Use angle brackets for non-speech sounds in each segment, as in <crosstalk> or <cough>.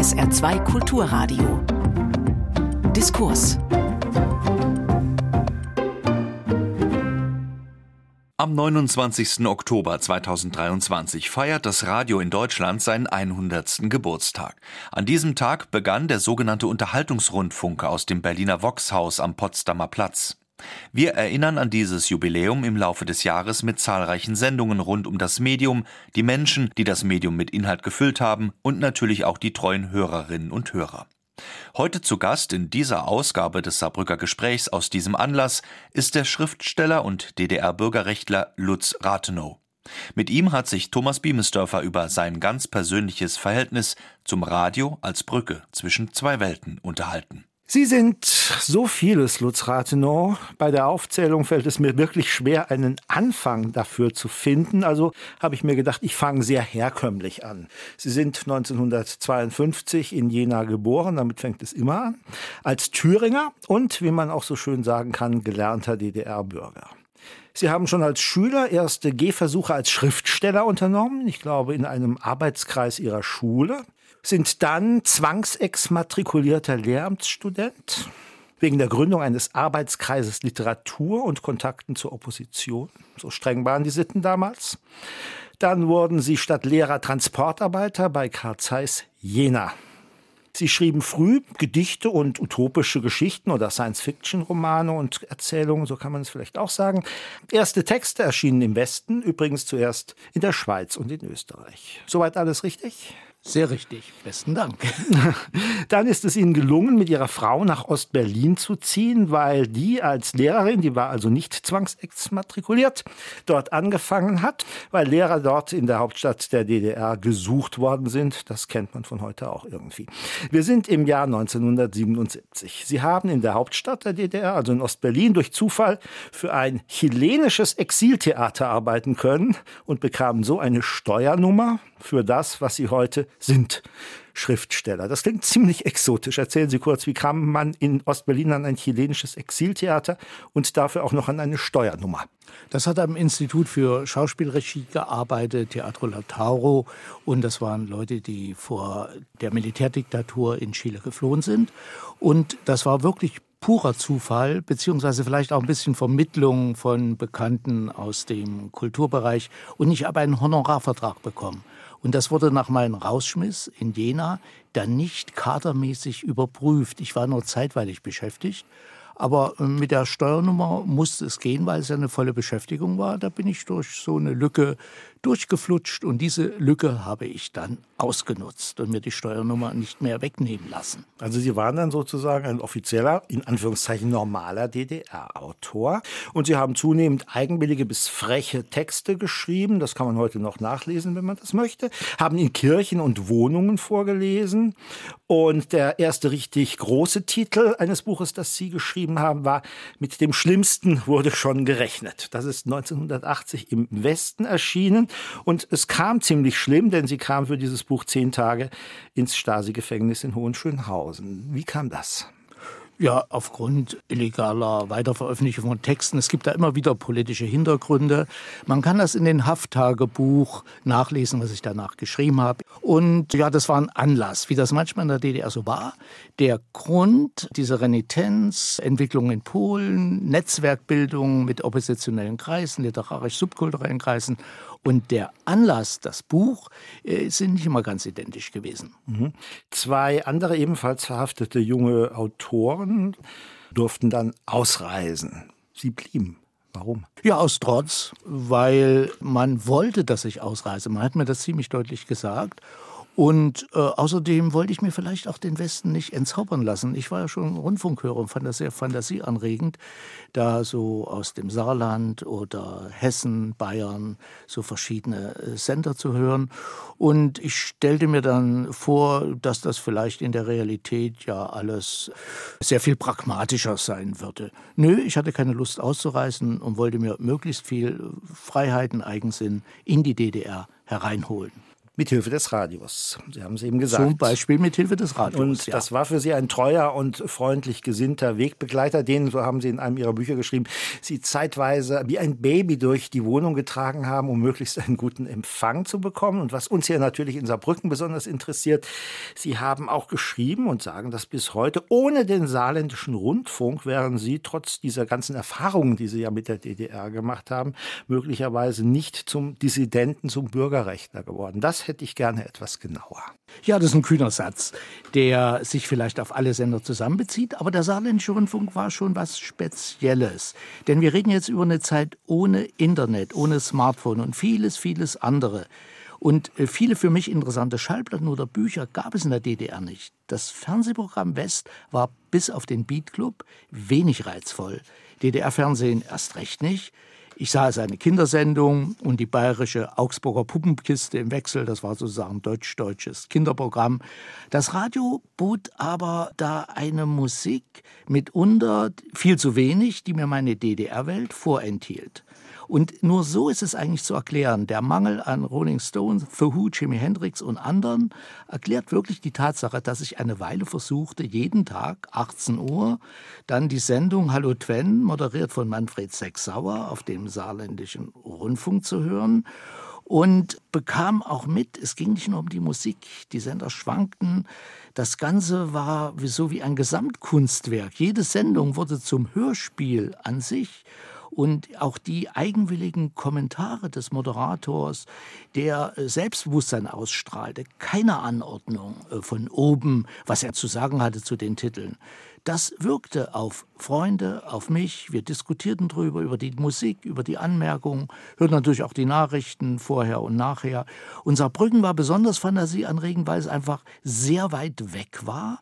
SR2 Kulturradio. Diskurs. Am 29. Oktober 2023 feiert das Radio in Deutschland seinen 100. Geburtstag. An diesem Tag begann der sogenannte Unterhaltungsrundfunk aus dem Berliner Voxhaus am Potsdamer Platz. Wir erinnern an dieses Jubiläum im Laufe des Jahres mit zahlreichen Sendungen rund um das Medium, die Menschen, die das Medium mit Inhalt gefüllt haben und natürlich auch die treuen Hörerinnen und Hörer. Heute zu Gast in dieser Ausgabe des Saarbrücker Gesprächs aus diesem Anlass ist der Schriftsteller und DDR-Bürgerrechtler Lutz Rathenow. Mit ihm hat sich Thomas Biemesdörfer über sein ganz persönliches Verhältnis zum Radio als Brücke zwischen zwei Welten unterhalten. Sie sind so vieles, Lutz Rathenow. Bei der Aufzählung fällt es mir wirklich schwer, einen Anfang dafür zu finden. Also habe ich mir gedacht, ich fange sehr herkömmlich an. Sie sind 1952 in Jena geboren, damit fängt es immer an, als Thüringer und, wie man auch so schön sagen kann, gelernter DDR-Bürger. Sie haben schon als Schüler erste Gehversuche als Schriftsteller unternommen, ich glaube in einem Arbeitskreis Ihrer Schule sind dann zwangsexmatrikulierter Lehramtsstudent wegen der Gründung eines Arbeitskreises Literatur und Kontakten zur Opposition. So streng waren die Sitten damals. Dann wurden sie statt Lehrer Transportarbeiter bei Karl Zeiss Jena. Sie schrieben früh Gedichte und utopische Geschichten oder Science-Fiction-Romane und Erzählungen, so kann man es vielleicht auch sagen. Erste Texte erschienen im Westen, übrigens zuerst in der Schweiz und in Österreich. Soweit alles richtig? Sehr richtig. Besten Dank. <laughs> Dann ist es Ihnen gelungen, mit Ihrer Frau nach Ostberlin zu ziehen, weil die als Lehrerin, die war also nicht zwangsexmatrikuliert, dort angefangen hat, weil Lehrer dort in der Hauptstadt der DDR gesucht worden sind. Das kennt man von heute auch irgendwie. Wir sind im Jahr 1977. Sie haben in der Hauptstadt der DDR, also in Ostberlin, durch Zufall für ein chilenisches Exiltheater arbeiten können und bekamen so eine Steuernummer für das, was Sie heute sind. Schriftsteller. Das klingt ziemlich exotisch. Erzählen Sie kurz, wie kam man in Ostberlin an ein chilenisches Exiltheater und dafür auch noch an eine Steuernummer? Das hat am Institut für Schauspielregie gearbeitet, Teatro Lautaro. Und das waren Leute, die vor der Militärdiktatur in Chile geflohen sind. Und das war wirklich purer Zufall, beziehungsweise vielleicht auch ein bisschen Vermittlung von Bekannten aus dem Kulturbereich. Und ich habe einen Honorarvertrag bekommen. Und das wurde nach meinem Rausschmiss in Jena dann nicht kadermäßig überprüft. Ich war nur zeitweilig beschäftigt. Aber äh, mit der Steuernummer musste es gehen, weil es ja eine volle Beschäftigung war. Da bin ich durch so eine Lücke durchgeflutscht und diese Lücke habe ich dann ausgenutzt und mir die Steuernummer nicht mehr wegnehmen lassen. Also Sie waren dann sozusagen ein offizieller, in Anführungszeichen normaler DDR-Autor und Sie haben zunehmend eigenwillige bis freche Texte geschrieben, das kann man heute noch nachlesen, wenn man das möchte, haben in Kirchen und Wohnungen vorgelesen und der erste richtig große Titel eines Buches, das Sie geschrieben haben, war Mit dem Schlimmsten wurde schon gerechnet. Das ist 1980 im Westen erschienen und es kam ziemlich schlimm, denn sie kam für dieses Buch zehn Tage ins Stasi-Gefängnis in Hohenschönhausen. Wie kam das? Ja, aufgrund illegaler Weiterveröffentlichung von Texten. Es gibt da immer wieder politische Hintergründe. Man kann das in den Hafttagebuch nachlesen, was ich danach geschrieben habe. Und ja, das war ein Anlass, wie das manchmal in der DDR so war. Der Grund dieser Renitenz, Entwicklung in Polen, Netzwerkbildung mit oppositionellen Kreisen, literarisch-subkulturellen Kreisen und der Anlass, das Buch, äh, sind nicht immer ganz identisch gewesen. Mhm. Zwei andere ebenfalls verhaftete junge Autoren durften dann ausreisen. Sie blieben. Warum? Ja, aus Trotz, weil man wollte, dass ich ausreise. Man hat mir das ziemlich deutlich gesagt. Und äh, außerdem wollte ich mir vielleicht auch den Westen nicht entzaubern lassen. Ich war ja schon Rundfunkhörer und fand das sehr fantasieanregend, da so aus dem Saarland oder Hessen, Bayern so verschiedene äh, Sender zu hören. Und ich stellte mir dann vor, dass das vielleicht in der Realität ja alles sehr viel pragmatischer sein würde. Nö, ich hatte keine Lust auszureisen und wollte mir möglichst viel Freiheiten, Eigensinn in die DDR hereinholen. Mithilfe des Radios. Sie haben es eben gesagt. Zum Beispiel mithilfe des Radios. Und ja. das war für Sie ein treuer und freundlich gesinnter Wegbegleiter, den, so haben Sie in einem Ihrer Bücher geschrieben, Sie zeitweise wie ein Baby durch die Wohnung getragen haben, um möglichst einen guten Empfang zu bekommen. Und was uns hier natürlich in Saarbrücken besonders interessiert, Sie haben auch geschrieben und sagen das bis heute, ohne den saarländischen Rundfunk wären Sie trotz dieser ganzen Erfahrungen, die Sie ja mit der DDR gemacht haben, möglicherweise nicht zum Dissidenten, zum Bürgerrechtler geworden. Das hätte ich gerne etwas genauer. Ja, das ist ein kühner Satz, der sich vielleicht auf alle Sender zusammenbezieht, aber der Saarländische Rundfunk war schon was Spezielles. Denn wir reden jetzt über eine Zeit ohne Internet, ohne Smartphone und vieles, vieles andere. Und äh, viele für mich interessante Schallplatten oder Bücher gab es in der DDR nicht. Das Fernsehprogramm West war bis auf den Beat Club wenig reizvoll. DDR-Fernsehen erst recht nicht. Ich sah seine Kindersendung und die bayerische Augsburger Puppenkiste im Wechsel. Das war sozusagen deutsch-deutsches Kinderprogramm. Das Radio bot aber da eine Musik mitunter viel zu wenig, die mir meine DDR-Welt vorenthielt. Und nur so ist es eigentlich zu erklären. Der Mangel an Rolling Stones, The Who, Jimi Hendrix und anderen erklärt wirklich die Tatsache, dass ich eine Weile versuchte, jeden Tag 18 Uhr dann die Sendung Hallo Twen, moderiert von Manfred Sechsauer auf dem saarländischen Rundfunk zu hören und bekam auch mit, es ging nicht nur um die Musik, die Sender schwankten, das Ganze war so wie ein Gesamtkunstwerk. Jede Sendung wurde zum Hörspiel an sich und auch die eigenwilligen Kommentare des Moderators, der äh, Selbstbewusstsein ausstrahlte, keine Anordnung äh, von oben, was er zu sagen hatte zu den Titeln. Das wirkte auf Freunde, auf mich. Wir diskutierten drüber, über die Musik, über die Anmerkungen, hörten natürlich auch die Nachrichten vorher und nachher. Unser Brücken war besonders fantasieanregend, weil es einfach sehr weit weg war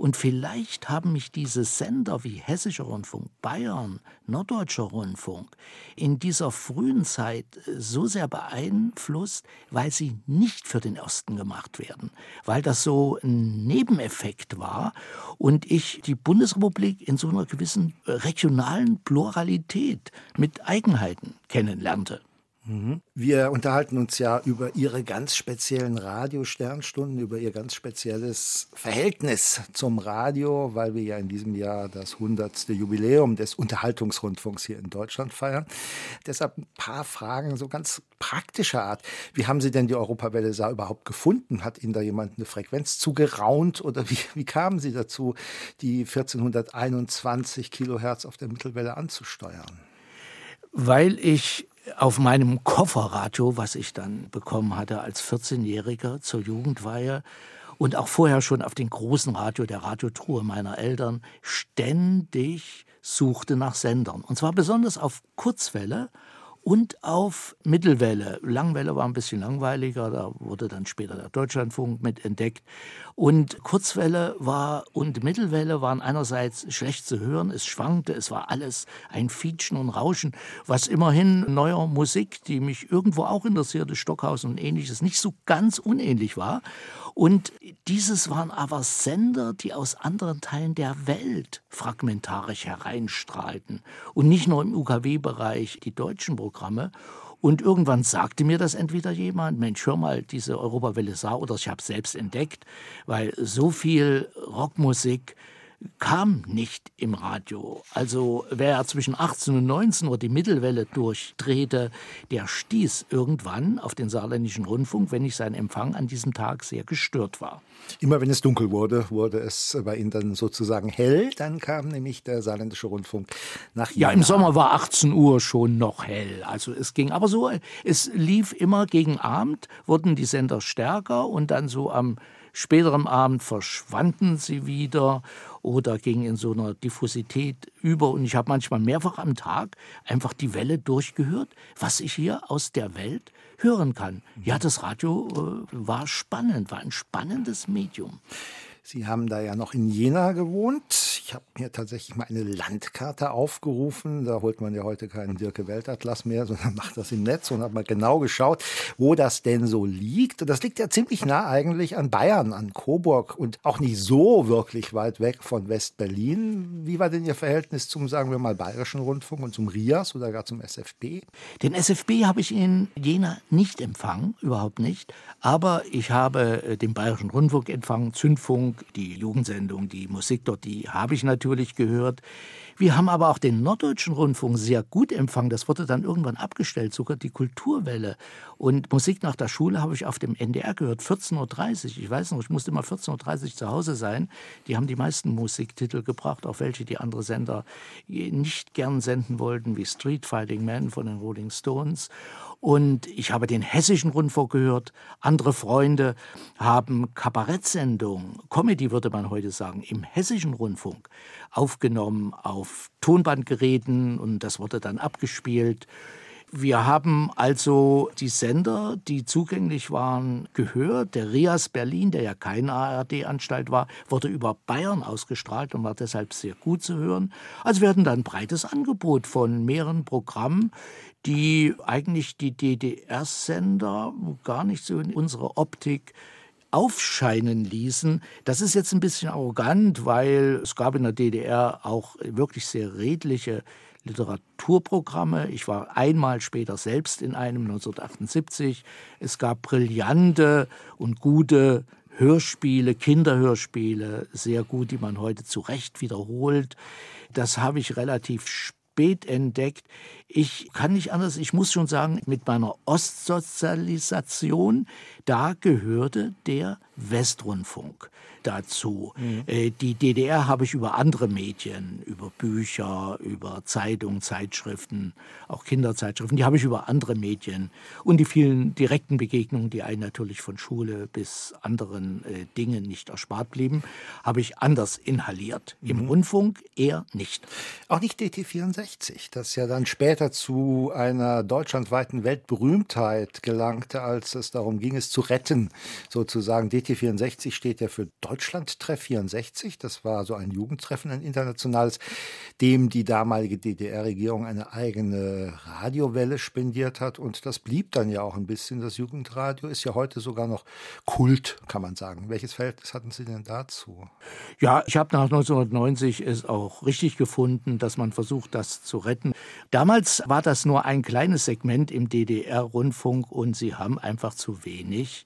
und vielleicht haben mich diese Sender wie Hessischer Rundfunk, Bayern, Norddeutscher Rundfunk in dieser frühen Zeit äh, so sehr beeinflusst, weil sie nicht für den Osten gemacht werden, weil das so ein Nebeneffekt war und ich die Bundesrepublik in so einer gewissen äh, regionalen Pluralität mit Eigenheiten kennenlernte. Mhm. Wir unterhalten uns ja über Ihre ganz speziellen Radiosternstunden, über Ihr ganz spezielles Verhältnis zum Radio, weil wir ja in diesem Jahr das 100. Jubiläum des Unterhaltungsrundfunks hier in Deutschland feiern. Deshalb ein paar Fragen so ganz praktischer Art. Wie haben Sie denn die Europawelle Saar überhaupt gefunden? Hat Ihnen da jemand eine Frequenz zugeraunt oder wie, wie kamen Sie dazu, die 1421 Kilohertz auf der Mittelwelle anzusteuern? Weil ich auf meinem Kofferradio, was ich dann bekommen hatte als 14-Jähriger zur Jugendweihe und auch vorher schon auf den großen Radio, der Radiotruhe meiner Eltern, ständig suchte nach Sendern. Und zwar besonders auf Kurzwelle und auf Mittelwelle. Langwelle war ein bisschen langweiliger, da wurde dann später der Deutschlandfunk mit entdeckt. Und Kurzwelle war und Mittelwelle waren einerseits schlecht zu hören, es schwankte, es war alles ein Fietschen und Rauschen, was immerhin neuer Musik, die mich irgendwo auch interessierte, Stockhausen und ähnliches, nicht so ganz unähnlich war. Und dieses waren aber Sender, die aus anderen Teilen der Welt fragmentarisch hereinstrahlten und nicht nur im UKW-Bereich die deutschen Programme. Und irgendwann sagte mir das entweder jemand, Mensch, hör mal, diese Europawelle Saar, oder ich habe selbst entdeckt, weil so viel Rockmusik kam nicht im Radio. Also wer zwischen 18 und 19 Uhr die Mittelwelle durchdrehte, der stieß irgendwann auf den saarländischen Rundfunk, wenn nicht sein Empfang an diesem Tag sehr gestört war. Immer wenn es dunkel wurde, wurde es bei Ihnen dann sozusagen hell. Dann kam nämlich der saarländische Rundfunk nach Jena. Ja, im Sommer war 18 Uhr schon noch hell. Also es ging aber so, es lief immer gegen Abend, wurden die Sender stärker und dann so am späteren Abend verschwanden sie wieder oder ging in so einer Diffusität über. Und ich habe manchmal mehrfach am Tag einfach die Welle durchgehört, was ich hier aus der Welt hören kann. Ja, das Radio äh, war spannend, war ein spannendes Medium. Sie haben da ja noch in Jena gewohnt. Ich habe mir tatsächlich mal eine Landkarte aufgerufen. Da holt man ja heute keinen Dirke Weltatlas mehr, <laughs> sondern macht das im Netz und hat mal genau geschaut, wo das denn so liegt. Und das liegt ja ziemlich nah eigentlich an Bayern, an Coburg und auch nicht so wirklich weit weg von West-Berlin. Wie war denn Ihr Verhältnis zum, sagen wir mal, Bayerischen Rundfunk und zum RIAS oder gar zum SFB? Den SFB habe ich in Jena nicht empfangen, überhaupt nicht. Aber ich habe äh, den Bayerischen Rundfunk empfangen, Zündfunk, die Jugendsendung, die Musik dort, die habe ich natürlich gehört. Wir haben aber auch den Norddeutschen Rundfunk sehr gut empfangen. Das wurde dann irgendwann abgestellt, sogar die Kulturwelle. Und Musik nach der Schule habe ich auf dem NDR gehört, 14.30 Uhr. Ich weiß noch, ich musste immer 14.30 Uhr zu Hause sein. Die haben die meisten Musiktitel gebracht, auch welche die andere Sender nicht gern senden wollten, wie Street Fighting Man von den Rolling Stones. Und ich habe den hessischen Rundfunk gehört. Andere Freunde haben Kabarettsendungen, Comedy würde man heute sagen, im hessischen Rundfunk aufgenommen auf Tonbandgeräten und das wurde dann abgespielt. Wir haben also die Sender, die zugänglich waren, gehört. Der RIAS Berlin, der ja keine ARD-Anstalt war, wurde über Bayern ausgestrahlt und war deshalb sehr gut zu hören. Also wir hatten dann ein breites Angebot von mehreren Programmen, die eigentlich die DDR-Sender gar nicht so in unserer Optik aufscheinen ließen. Das ist jetzt ein bisschen arrogant, weil es gab in der DDR auch wirklich sehr redliche Literaturprogramme. Ich war einmal später selbst in einem 1978. Es gab brillante und gute Hörspiele, Kinderhörspiele, sehr gut, die man heute zu Recht wiederholt. Das habe ich relativ spät entdeckt. Ich kann nicht anders, ich muss schon sagen, mit meiner Ostsozialisation, da gehörte der Westrundfunk dazu. Mhm. Äh, die DDR habe ich über andere Medien, über Bücher, über Zeitungen, Zeitschriften, auch Kinderzeitschriften, die habe ich über andere Medien und die vielen direkten Begegnungen, die einen natürlich von Schule bis anderen äh, Dingen nicht erspart blieben, habe ich anders inhaliert. Mhm. Im Rundfunk eher nicht. Auch nicht DT64, das ja dann später zu einer deutschlandweiten Weltberühmtheit gelangte, als es darum ging, es zu retten, sozusagen. DT64 steht ja für Deutschlandtreff 64. Das war so ein Jugendtreffen, ein internationales, dem die damalige DDR-Regierung eine eigene Radiowelle spendiert hat. Und das blieb dann ja auch ein bisschen. Das Jugendradio ist ja heute sogar noch Kult, kann man sagen. Welches Verhältnis hatten Sie denn dazu? Ja, ich habe nach 1990 es auch richtig gefunden, dass man versucht, das zu retten. Damals war das nur ein kleines Segment im DDR-Rundfunk und sie haben einfach zu wenig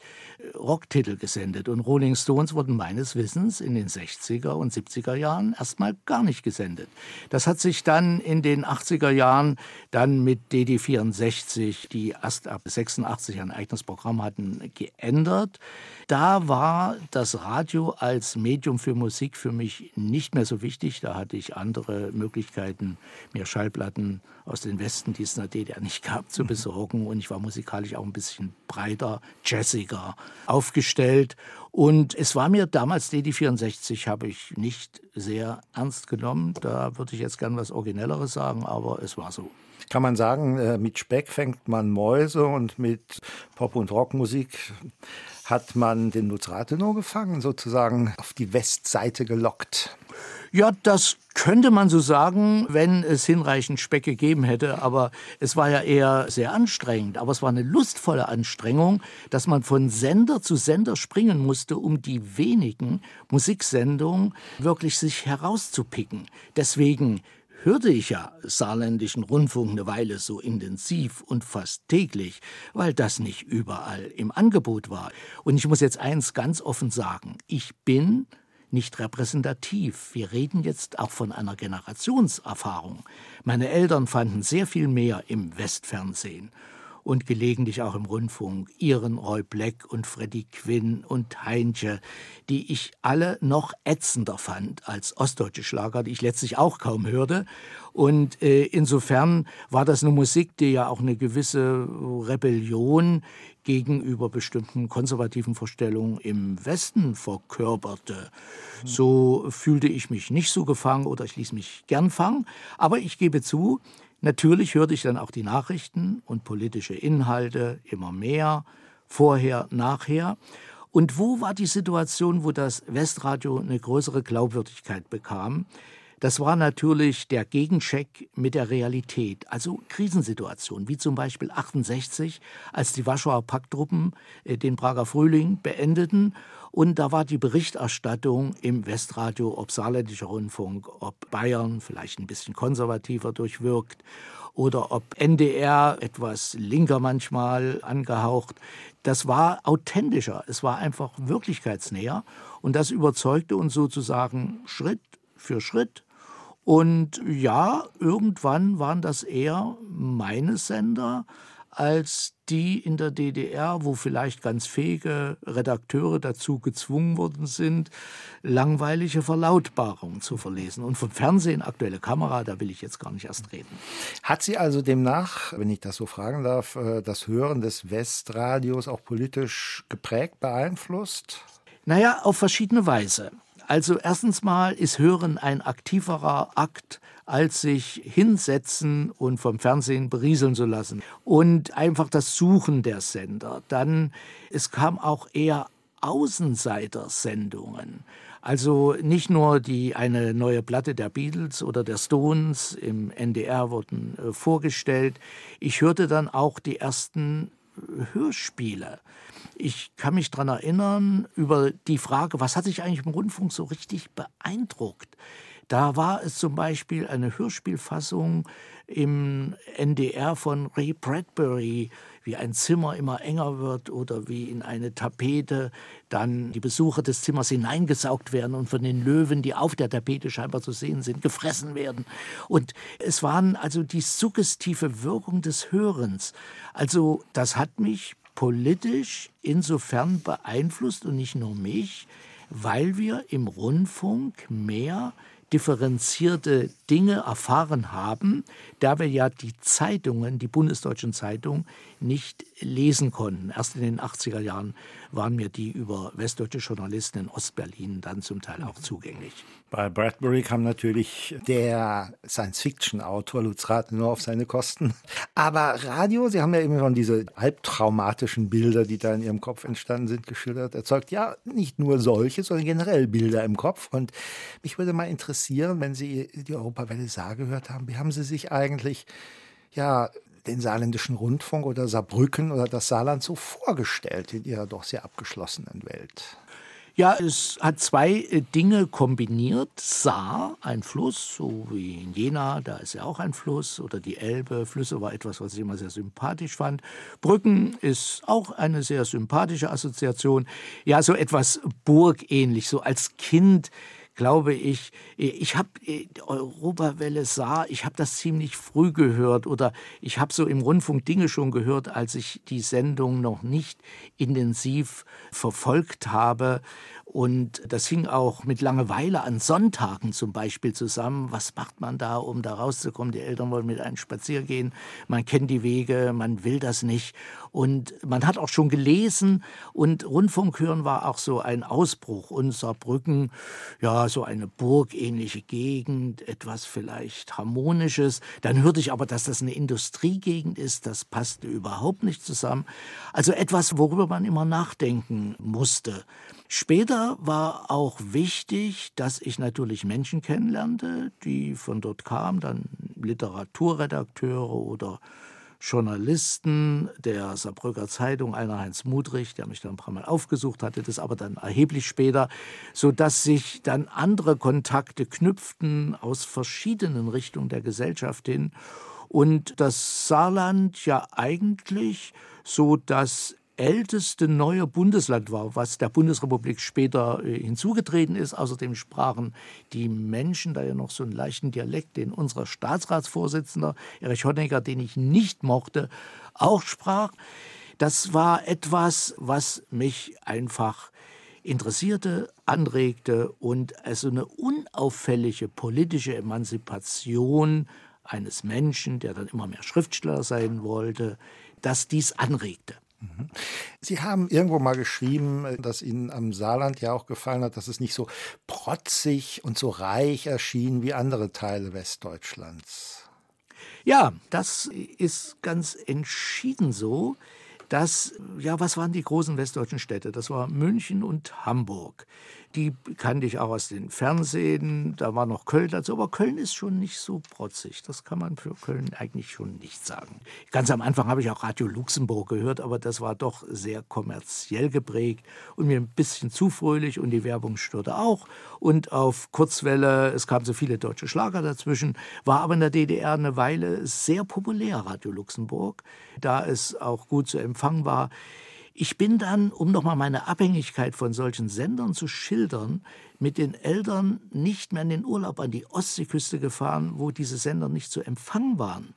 Rocktitel gesendet. Und Rolling Stones wurden meines Wissens in den 60er und 70er Jahren erstmal gar nicht gesendet. Das hat sich dann in den 80er Jahren dann mit DD64, die erst ab 86 ein eigenes Programm hatten, geändert. Da war das Radio als Medium für Musik für mich nicht mehr so wichtig. Da hatte ich andere Möglichkeiten, mir Schallplatten aus den Westen, die es in der DDR nicht gab, zu besorgen. Und ich war musikalisch auch ein bisschen breiter, jazziger aufgestellt. Und es war mir damals, DD64 habe ich nicht sehr ernst genommen. Da würde ich jetzt gern was Originelleres sagen, aber es war so. Kann man sagen, äh, mit Speck fängt man Mäuse und mit Pop- und Rockmusik hat man den Lutz Rathenow gefangen, sozusagen auf die Westseite gelockt. Ja, das könnte man so sagen, wenn es hinreichend Speck gegeben hätte. Aber es war ja eher sehr anstrengend. Aber es war eine lustvolle Anstrengung, dass man von Sender zu Sender springen musste, um die wenigen Musiksendungen wirklich sich herauszupicken. Deswegen hörte ich ja saarländischen Rundfunk eine Weile so intensiv und fast täglich, weil das nicht überall im Angebot war. Und ich muss jetzt eins ganz offen sagen, ich bin nicht repräsentativ. Wir reden jetzt auch von einer Generationserfahrung. Meine Eltern fanden sehr viel mehr im Westfernsehen und gelegentlich auch im Rundfunk, ihren Roy Black und Freddie Quinn und Heinche, die ich alle noch ätzender fand als ostdeutsche Schlager, die ich letztlich auch kaum hörte. Und äh, insofern war das eine Musik, die ja auch eine gewisse Rebellion gegenüber bestimmten konservativen Vorstellungen im Westen verkörperte. So fühlte ich mich nicht so gefangen oder ich ließ mich gern fangen. Aber ich gebe zu, Natürlich hörte ich dann auch die Nachrichten und politische Inhalte immer mehr, vorher, nachher. Und wo war die Situation, wo das Westradio eine größere Glaubwürdigkeit bekam? Das war natürlich der Gegencheck mit der Realität, also Krisensituationen, wie zum Beispiel 68, als die Warschauer Pakttruppen äh, den Prager Frühling beendeten. Und da war die Berichterstattung im Westradio, ob saarländischer Rundfunk, ob Bayern vielleicht ein bisschen konservativer durchwirkt oder ob NDR etwas linker manchmal angehaucht. Das war authentischer, es war einfach wirklichkeitsnäher und das überzeugte uns sozusagen Schritt für Schritt und ja, irgendwann waren das eher meine Sender als die in der DDR, wo vielleicht ganz fähige Redakteure dazu gezwungen worden sind, langweilige Verlautbarungen zu verlesen. Und vom Fernsehen, aktuelle Kamera, da will ich jetzt gar nicht erst reden. Hat sie also demnach, wenn ich das so fragen darf, äh, das Hören des Westradios auch politisch geprägt, beeinflusst? Naja, auf verschiedene Weise. Also erstens mal ist Hören ein aktiverer Akt, als sich hinsetzen und vom Fernsehen berieseln zu lassen. Und einfach das Suchen der Sender. Dann, es kam auch eher Außenseitersendungen. Also nicht nur die eine neue Platte der Beatles oder der Stones im NDR wurden äh, vorgestellt. Ich hörte dann auch die ersten äh, Hörspiele. Ich kann mich daran erinnern, über die Frage, was hat sich eigentlich im Rundfunk so richtig beeindruckt? Da war es zum Beispiel eine Hörspielfassung im NDR von Ray Bradbury, wie ein Zimmer immer enger wird oder wie in eine Tapete dann die Besucher des Zimmers hineingesaugt werden und von den Löwen, die auf der Tapete scheinbar zu sehen sind, gefressen werden. Und es waren also die suggestive Wirkung des Hörens. Also das hat mich politisch insofern beeinflusst und nicht nur mich, weil wir im Rundfunk mehr differenzierte Dinge erfahren haben, da wir ja die Zeitungen, die bundesdeutschen Zeitungen, nicht lesen konnten. Erst in den 80er Jahren waren mir die über westdeutsche Journalisten in Ostberlin dann zum Teil auch zugänglich. Bei Bradbury kam natürlich der Science-Fiction-Autor Lutz Rathenow auf seine Kosten. Aber Radio, Sie haben ja eben schon diese albtraumatischen Bilder, die da in Ihrem Kopf entstanden sind, geschildert, erzeugt ja nicht nur solche, sondern generell Bilder im Kopf. Und mich würde mal interessieren, wenn Sie die Europawelle Saar gehört haben, wie haben Sie sich eigentlich ja, den saarländischen Rundfunk oder Saarbrücken oder das Saarland so vorgestellt in ihrer doch sehr abgeschlossenen Welt? Ja, es hat zwei äh, Dinge kombiniert. Saar, ein Fluss, so wie in Jena, da ist ja auch ein Fluss, oder die Elbe. Flüsse war etwas, was ich immer sehr sympathisch fand. Brücken ist auch eine sehr sympathische Assoziation. Ja, so etwas burgähnlich, so als Kind glaube ich, ich habe äh, Europawelle sah, ich habe das ziemlich früh gehört oder ich habe so im Rundfunk Dinge schon gehört, als ich die Sendung noch nicht intensiv verfolgt habe. Und das hing auch mit Langeweile an Sonntagen zum Beispiel zusammen. Was macht man da, um da rauszukommen? Die Eltern wollen mit einem spazieren gehen. Man kennt die Wege, man will das nicht. Und man hat auch schon gelesen und Rundfunk hören war auch so ein Ausbruch. Und Saarbrücken, ja, so eine burgähnliche Gegend, etwas vielleicht Harmonisches. Dann hörte ich aber, dass das eine Industriegegend ist. Das passte überhaupt nicht zusammen. Also etwas, worüber man immer nachdenken musste. Später war auch wichtig, dass ich natürlich Menschen kennenlernte, die von dort kamen, dann Literaturredakteure oder Journalisten der Saarbrücker Zeitung, einer Heinz Mudrich, der mich dann ein paar Mal aufgesucht hatte, das aber dann erheblich später, so dass sich dann andere Kontakte knüpften aus verschiedenen Richtungen der Gesellschaft hin. Und das Saarland ja eigentlich so das älteste neue Bundesland war, was der Bundesrepublik später äh, hinzugetreten ist. Außerdem sprachen die Menschen da ja noch so einen leichten Dialekt, den unser Staatsratsvorsitzender Erich Honecker, den ich nicht mochte, auch sprach. Das war etwas, was mich einfach interessierte, anregte und also eine unauffällige politische Emanzipation eines Menschen, der dann immer mehr Schriftsteller sein wollte, dass dies anregte. Sie haben irgendwo mal geschrieben, dass Ihnen am Saarland ja auch gefallen hat, dass es nicht so protzig und so reich erschien wie andere Teile Westdeutschlands. Ja, das ist ganz entschieden so. Das, ja, was waren die großen westdeutschen Städte? Das war München und Hamburg. Die kannte ich auch aus den Fernsehen. Da war noch Köln dazu. Aber Köln ist schon nicht so protzig. Das kann man für Köln eigentlich schon nicht sagen. Ganz am Anfang habe ich auch Radio Luxemburg gehört, aber das war doch sehr kommerziell geprägt und mir ein bisschen zu fröhlich und die Werbung störte auch. Und auf Kurzwelle, es kamen so viele deutsche Schlager dazwischen, war aber in der DDR eine Weile sehr populär, Radio Luxemburg, da es auch gut zu empfangen war. Ich bin dann, um nochmal meine Abhängigkeit von solchen Sendern zu schildern, mit den Eltern nicht mehr in den Urlaub an die Ostseeküste gefahren, wo diese Sender nicht zu empfangen waren.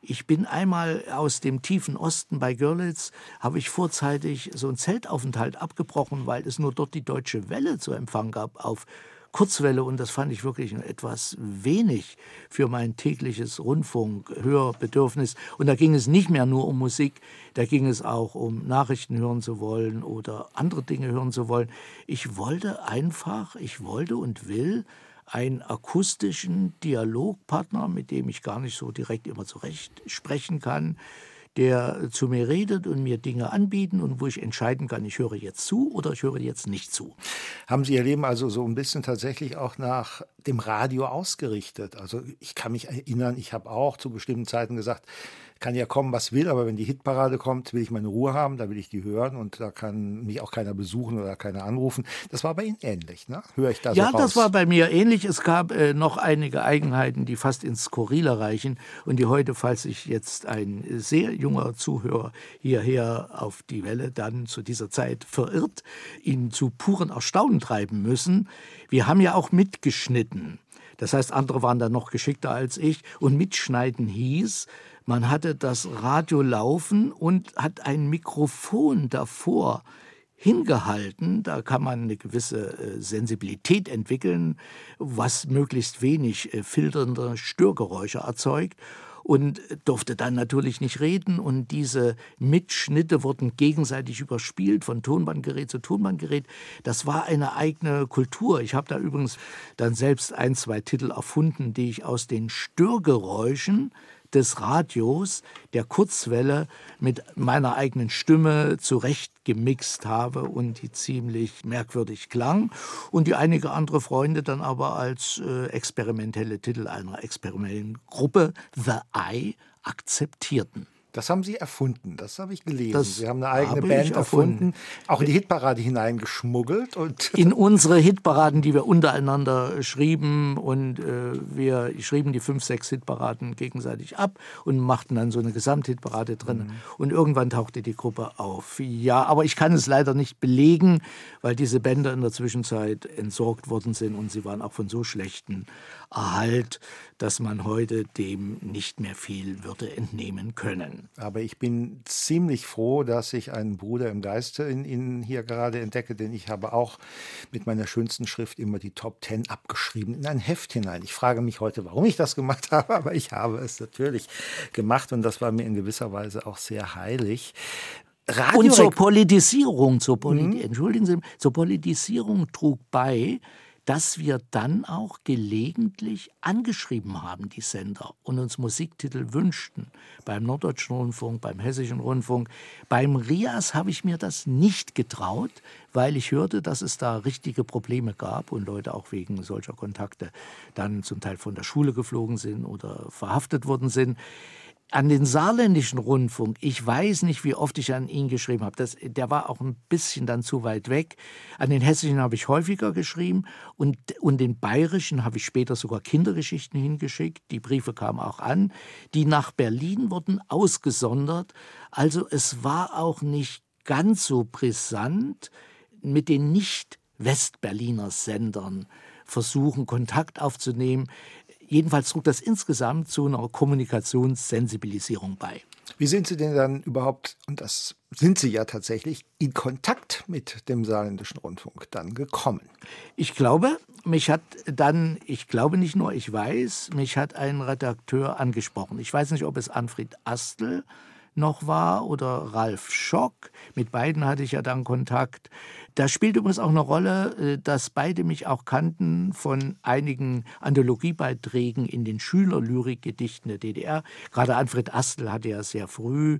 Ich bin einmal aus dem tiefen Osten bei Görlitz, habe ich vorzeitig so einen Zeltaufenthalt abgebrochen, weil es nur dort die deutsche Welle zu empfangen gab auf Kurzwelle und das fand ich wirklich etwas wenig für mein tägliches Rundfunkhörbedürfnis. Und da ging es nicht mehr nur um Musik, da ging es auch um Nachrichten hören zu wollen oder andere Dinge hören zu wollen. Ich wollte einfach, ich wollte und will einen akustischen Dialogpartner, mit dem ich gar nicht so direkt immer zurecht sprechen kann, der zu mir redet und mir Dinge anbieten und wo ich entscheiden kann, ich höre jetzt zu oder ich höre jetzt nicht zu. Haben Sie Ihr Leben also so ein bisschen tatsächlich auch nach dem Radio ausgerichtet? Also ich kann mich erinnern, ich habe auch zu bestimmten Zeiten gesagt, kann ja kommen, was will, aber wenn die Hitparade kommt, will ich meine Ruhe haben, da will ich die hören und da kann mich auch keiner besuchen oder keiner anrufen. Das war bei Ihnen ähnlich, ne? Höre ich da ja, so Ja, das war bei mir ähnlich. Es gab äh, noch einige Eigenheiten, die fast ins Skurrile reichen und die heute, falls sich jetzt ein sehr junger Zuhörer hierher auf die Welle dann zu dieser Zeit verirrt, ihn zu puren Erstaunen treiben müssen. Wir haben ja auch mitgeschnitten. Das heißt, andere waren da noch geschickter als ich. Und mitschneiden hieß, man hatte das Radio laufen und hat ein Mikrofon davor hingehalten. Da kann man eine gewisse äh, Sensibilität entwickeln, was möglichst wenig äh, filternde Störgeräusche erzeugt und durfte dann natürlich nicht reden. Und diese Mitschnitte wurden gegenseitig überspielt von Tonbandgerät zu Tonbandgerät. Das war eine eigene Kultur. Ich habe da übrigens dann selbst ein, zwei Titel erfunden, die ich aus den Störgeräuschen des Radios, der Kurzwelle, mit meiner eigenen Stimme zurechtgemixt habe und die ziemlich merkwürdig klang und die einige andere Freunde dann aber als äh, experimentelle Titel einer experimentellen Gruppe The Eye akzeptierten. Das haben Sie erfunden, das habe ich gelesen. Das Sie haben eine eigene Band erfunden, auch in die Hitparade hineingeschmuggelt. Und <laughs> in unsere Hitparaden, die wir untereinander schrieben. Und äh, wir schrieben die fünf, sechs Hitparaden gegenseitig ab und machten dann so eine Gesamthitparade drin. Mhm. Und irgendwann tauchte die Gruppe auf. Ja, aber ich kann es leider nicht belegen, weil diese Bänder in der Zwischenzeit entsorgt worden sind und sie waren auch von so schlechten Erhalt, dass man heute dem nicht mehr viel würde entnehmen können. Aber ich bin ziemlich froh, dass ich einen Bruder im Geiste in Ihnen hier gerade entdecke, denn ich habe auch mit meiner schönsten Schrift immer die Top Ten abgeschrieben in ein Heft hinein. Ich frage mich heute, warum ich das gemacht <laughs> habe, aber ich habe es natürlich gemacht und das war mir in gewisser Weise auch sehr heilig. Radio und zur Politisierung, zur Poli mhm. entschuldigen Sie, zur Politisierung trug bei, dass wir dann auch gelegentlich angeschrieben haben, die Sender, und uns Musiktitel wünschten. Beim Norddeutschen Rundfunk, beim Hessischen Rundfunk. Beim RIAS habe ich mir das nicht getraut, weil ich hörte, dass es da richtige Probleme gab und Leute auch wegen solcher Kontakte dann zum Teil von der Schule geflogen sind oder verhaftet worden sind an den saarländischen Rundfunk, ich weiß nicht, wie oft ich an ihn geschrieben habe. Das, der war auch ein bisschen dann zu weit weg. An den hessischen habe ich häufiger geschrieben und, und den bayerischen habe ich später sogar Kindergeschichten hingeschickt. Die Briefe kamen auch an. Die nach Berlin wurden ausgesondert. Also es war auch nicht ganz so brisant mit den Nicht-Westberliner Sendern versuchen, Kontakt aufzunehmen. Jedenfalls trug das insgesamt zu einer Kommunikationssensibilisierung bei. Wie sind Sie denn dann überhaupt, und das sind Sie ja tatsächlich, in Kontakt mit dem Saarländischen Rundfunk dann gekommen? Ich glaube, mich hat dann, ich glaube nicht nur, ich weiß, mich hat ein Redakteur angesprochen. Ich weiß nicht, ob es Anfried Astel noch war oder Ralf Schock. Mit beiden hatte ich ja dann Kontakt. Da spielt übrigens auch eine Rolle, äh, dass beide mich auch kannten von einigen Anthologiebeiträgen in den Schülerlyrikgedichten der DDR. Gerade Alfred Astel hatte ja sehr früh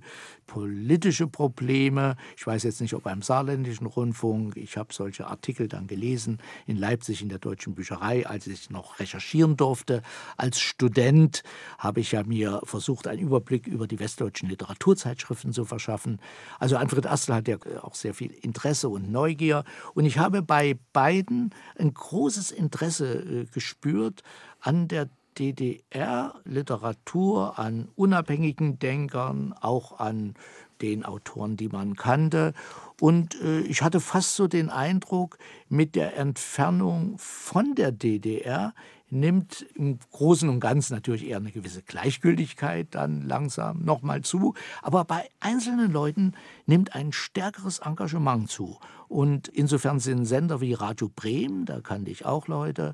politische Probleme. Ich weiß jetzt nicht, ob beim saarländischen Rundfunk. Ich habe solche Artikel dann gelesen in Leipzig in der Deutschen Bücherei, als ich noch recherchieren durfte. Als Student habe ich ja mir versucht, einen Überblick über die westdeutschen Literaturzeitschriften zu verschaffen. Also Alfred Astel hat ja auch sehr viel Interesse und Neugier. Und ich habe bei beiden ein großes Interesse äh, gespürt an der DDR-Literatur, an unabhängigen Denkern, auch an den Autoren, die man kannte. Und äh, ich hatte fast so den Eindruck, mit der Entfernung von der DDR nimmt im Großen und Ganzen natürlich eher eine gewisse Gleichgültigkeit dann langsam nochmal zu. Aber bei einzelnen Leuten nimmt ein stärkeres Engagement zu. Und insofern sind Sender wie Radio Bremen, da kannte ich auch Leute,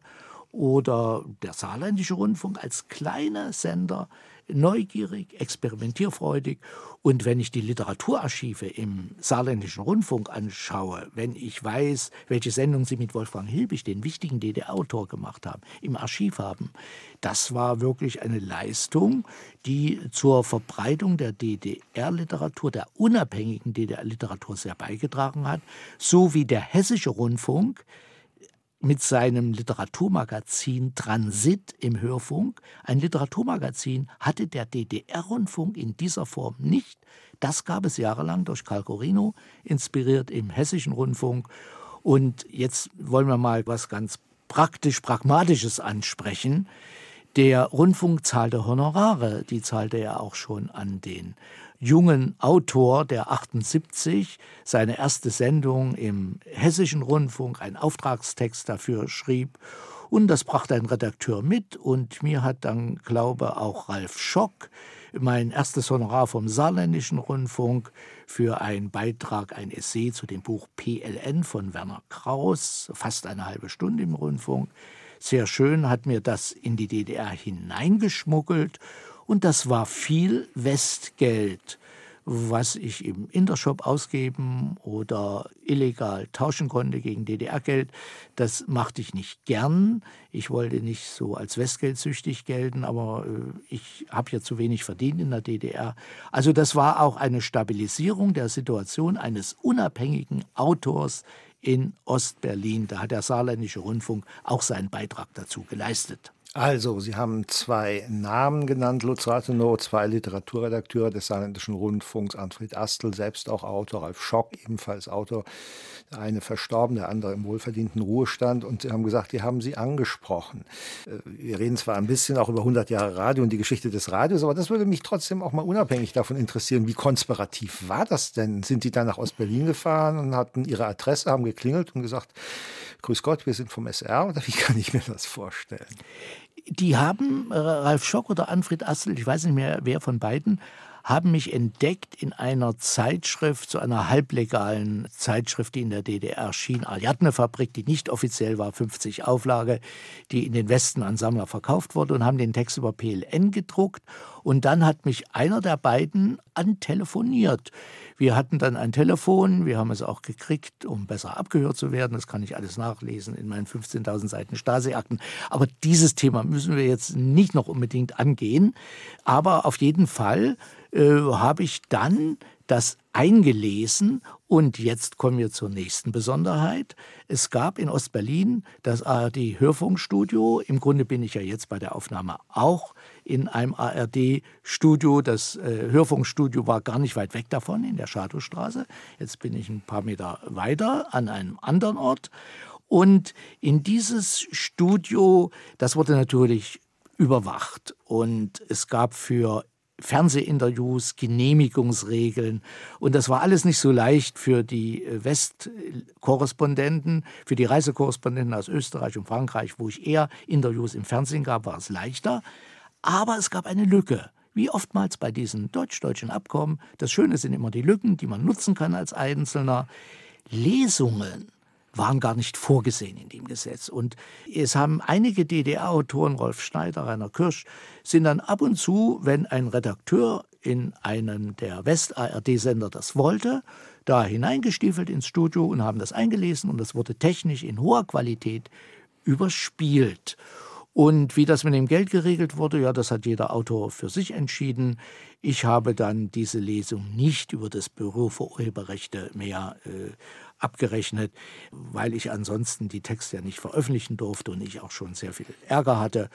oder der Saarländische Rundfunk als kleiner Sender neugierig, experimentierfreudig. Und wenn ich die Literaturarchive im Saarländischen Rundfunk anschaue, wenn ich weiß, welche Sendung sie mit Wolfgang Hilbig, den wichtigen DDR-Autor, gemacht haben, im Archiv haben, das war wirklich eine Leistung, die zur Verbreitung der DDR-Literatur, der unabhängigen DDR-Literatur sehr beigetragen hat, so wie der Hessische Rundfunk mit seinem Literaturmagazin Transit im Hörfunk. Ein Literaturmagazin hatte der DDR-Rundfunk in dieser Form nicht. Das gab es jahrelang durch Karl Corino, inspiriert im Hessischen Rundfunk. Und jetzt wollen wir mal was ganz praktisch Pragmatisches ansprechen. Der Rundfunk zahlte Honorare, die zahlte er auch schon an den jungen Autor, der 78 seine erste Sendung im Hessischen Rundfunk, einen Auftragstext dafür schrieb. Und das brachte ein Redakteur mit und mir hat dann, glaube auch Ralf Schock, mein erstes Honorar vom Saarländischen Rundfunk für einen Beitrag, ein Essay zu dem Buch PLN von Werner Kraus, fast eine halbe Stunde im Rundfunk. Sehr schön, hat mir das in die DDR hineingeschmuggelt und das war viel Westgeld, was ich im Intershop ausgeben oder illegal tauschen konnte gegen DDR-Geld. Das machte ich nicht gern. Ich wollte nicht so als Westgeldsüchtig gelten, aber äh, ich habe ja zu wenig verdient in der DDR. Also das war auch eine Stabilisierung der Situation eines unabhängigen Autors in Ostberlin. Da hat der Saarländische Rundfunk auch seinen Beitrag dazu geleistet. Also, Sie haben zwei Namen genannt, Lutz Rathenow, zwei Literaturredakteure des Saarländischen Rundfunks, Anfred Astel, selbst auch Autor, Ralf Schock, ebenfalls Autor, der eine verstorben, der andere im wohlverdienten Ruhestand. Und Sie haben gesagt, die haben Sie angesprochen. Äh, wir reden zwar ein bisschen auch über 100 Jahre Radio und die Geschichte des Radios, aber das würde mich trotzdem auch mal unabhängig davon interessieren, wie konspirativ war das denn? Sind die dann nach Ostberlin gefahren und hatten Ihre Adresse, haben geklingelt und gesagt, Grüß Gott, wir sind vom SR oder wie kann ich mir das vorstellen? Die haben, äh, Ralf Schock oder Anfred Assel, ich weiß nicht mehr wer von beiden, haben mich entdeckt in einer Zeitschrift, so einer halblegalen Zeitschrift, die in der DDR erschien, Ariadne-Fabrik, die nicht offiziell war, 50 Auflage, die in den Westen an Sammler verkauft wurde und haben den Text über PLN gedruckt. Und dann hat mich einer der beiden antelefoniert. Wir hatten dann ein Telefon, wir haben es auch gekriegt, um besser abgehört zu werden. Das kann ich alles nachlesen in meinen 15.000 Seiten Stasi-Akten. Aber dieses Thema müssen wir jetzt nicht noch unbedingt angehen. Aber auf jeden Fall äh, habe ich dann das eingelesen und jetzt kommen wir zur nächsten Besonderheit. Es gab in Ostberlin das ARD Hörfunkstudio. Im Grunde bin ich ja jetzt bei der Aufnahme auch in einem ARD-Studio. Das äh, Hörfunkstudio war gar nicht weit weg davon, in der Schadowstraße. Jetzt bin ich ein paar Meter weiter an einem anderen Ort. Und in dieses Studio, das wurde natürlich überwacht. Und es gab für Fernsehinterviews, Genehmigungsregeln. Und das war alles nicht so leicht für die äh, Westkorrespondenten, für die Reisekorrespondenten aus Österreich und Frankreich, wo ich eher Interviews im Fernsehen gab, war es leichter. Aber es gab eine Lücke. Wie oftmals bei diesen deutsch-deutschen Abkommen. Das Schöne sind immer die Lücken, die man nutzen kann als Einzelner. Lesungen waren gar nicht vorgesehen in dem Gesetz. Und es haben einige DDR-Autoren, Rolf Schneider, Rainer Kirsch, sind dann ab und zu, wenn ein Redakteur in einen der West-ARD-Sender das wollte, da hineingestiefelt ins Studio und haben das eingelesen und das wurde technisch in hoher Qualität überspielt. Und wie das mit dem Geld geregelt wurde, ja, das hat jeder Autor für sich entschieden. Ich habe dann diese Lesung nicht über das Büro für Urheberrechte mehr äh, abgerechnet, weil ich ansonsten die Texte ja nicht veröffentlichen durfte und ich auch schon sehr viel Ärger hatte.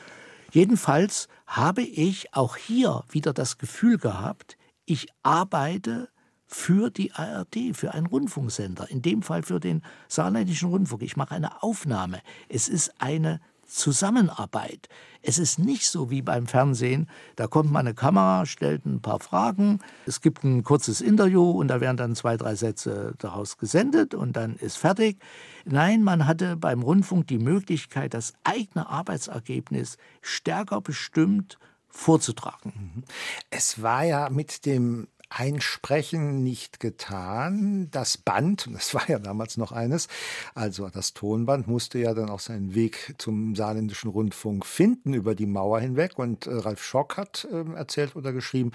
Jedenfalls habe ich auch hier wieder das Gefühl gehabt, ich arbeite für die ARD, für einen Rundfunksender, in dem Fall für den Saarländischen Rundfunk. Ich mache eine Aufnahme. Es ist eine Zusammenarbeit. Es ist nicht so wie beim Fernsehen, da kommt mal eine Kamera, stellt ein paar Fragen, es gibt ein kurzes Interview und da werden dann zwei, drei Sätze daraus gesendet und dann ist fertig. Nein, man hatte beim Rundfunk die Möglichkeit, das eigene Arbeitsergebnis stärker bestimmt vorzutragen. Es war ja mit dem Einsprechen nicht getan. Das Band, <laughs> das war ja damals noch eines, also das Tonband, musste ja dann auch seinen Weg zum saarländischen Rundfunk finden über die Mauer hinweg. Und äh, Ralf Schock hat äh, erzählt oder geschrieben,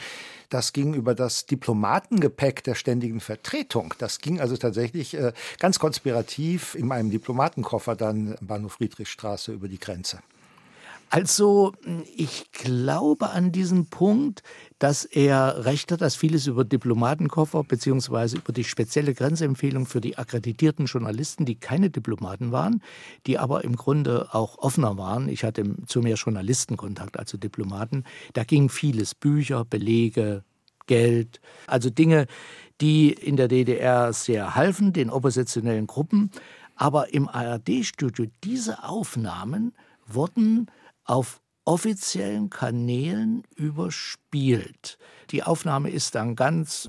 das ging über das Diplomatengepäck der ständigen Vertretung. Das ging also tatsächlich äh, ganz konspirativ in einem Diplomatenkoffer dann Bahnhof Friedrichstraße über die Grenze. Also ich glaube an diesem Punkt, dass er recht hat, dass vieles über Diplomatenkoffer beziehungsweise über die spezielle Grenzempfehlung für die akkreditierten Journalisten, die keine Diplomaten waren, die aber im Grunde auch offener waren. Ich hatte zu mehr Journalistenkontakt als zu Diplomaten. Da ging vieles, Bücher, Belege, Geld, also Dinge, die in der DDR sehr halfen, den oppositionellen Gruppen. Aber im ARD-Studio, diese Aufnahmen wurden auf offiziellen Kanälen überspielt. Die Aufnahme ist dann ganz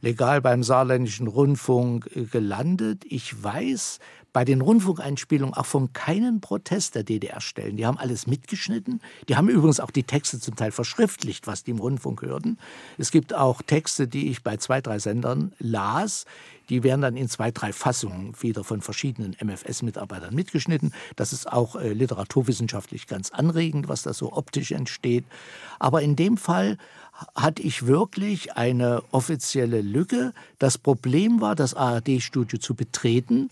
legal beim saarländischen Rundfunk äh, gelandet. Ich weiß bei den Rundfunkeinspielungen auch von keinen Protest der DDR stellen. Die haben alles mitgeschnitten. Die haben übrigens auch die Texte zum Teil verschriftlicht, was die im Rundfunk hörten. Es gibt auch Texte, die ich bei zwei, drei Sendern las. Die werden dann in zwei, drei Fassungen wieder von verschiedenen MFS-Mitarbeitern mitgeschnitten. Das ist auch äh, literaturwissenschaftlich ganz anregend, was da so optisch entsteht. Aber in dem Fall hatte ich wirklich eine offizielle Lücke. Das Problem war, das ARD-Studio zu betreten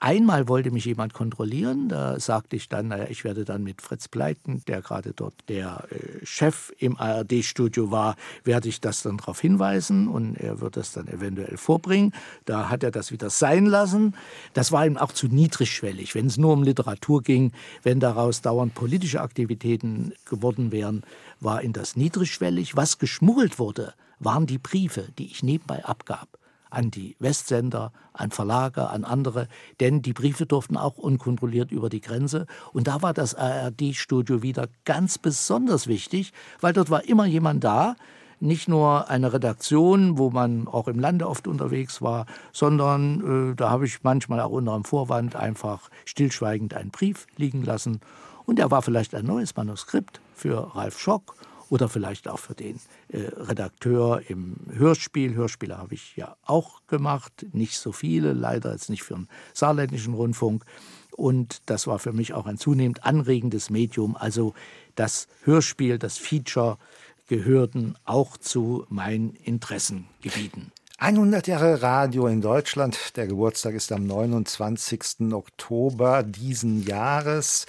Einmal wollte mich jemand kontrollieren, da sagte ich dann, naja, ich werde dann mit Fritz Pleiten, der gerade dort der äh, Chef im ARD-Studio war, werde ich das dann darauf hinweisen und er wird das dann eventuell vorbringen. Da hat er das wieder sein lassen. Das war ihm auch zu niedrigschwellig, wenn es nur um Literatur ging, wenn daraus dauernd politische Aktivitäten geworden wären, war ihm das niedrigschwellig. Was geschmuggelt wurde, waren die Briefe, die ich nebenbei abgab an die Westsender, an Verlage, an andere, denn die Briefe durften auch unkontrolliert über die Grenze. Und da war das ARD-Studio wieder ganz besonders wichtig, weil dort war immer jemand da, nicht nur eine Redaktion, wo man auch im Lande oft unterwegs war, sondern äh, da habe ich manchmal auch unter dem Vorwand einfach stillschweigend einen Brief liegen lassen. Und er war vielleicht ein neues Manuskript für Ralf Schock oder vielleicht auch für den äh, Redakteur im Hörspiel. Hörspiele habe ich ja auch gemacht, nicht so viele, leider jetzt nicht für den saarländischen Rundfunk. Und das war für mich auch ein zunehmend anregendes Medium. Also das Hörspiel, das Feature gehörten auch zu meinen Interessengebieten. 100 Jahre Radio in Deutschland. Der Geburtstag ist am 29. Oktober diesen Jahres.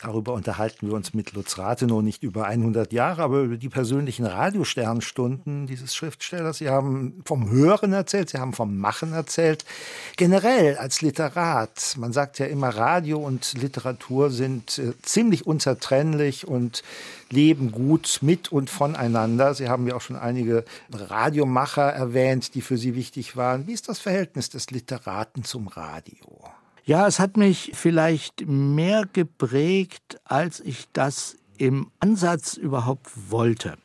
Darüber unterhalten wir uns mit Lutz Rathenow nicht über 100 Jahre, aber über die persönlichen Radiosternstunden dieses Schriftstellers. Sie haben vom Hören erzählt, Sie haben vom Machen erzählt. Generell als Literat, man sagt ja immer, Radio und Literatur sind äh, ziemlich unzertrennlich und leben gut mit und voneinander. Sie haben ja auch schon einige Radiomacher erwähnt, die für Sie wichtig waren. Wie ist das Verhältnis des Literaten zum Radio? Ja, es hat mich vielleicht mehr geprägt, als ich das im Ansatz überhaupt wollte.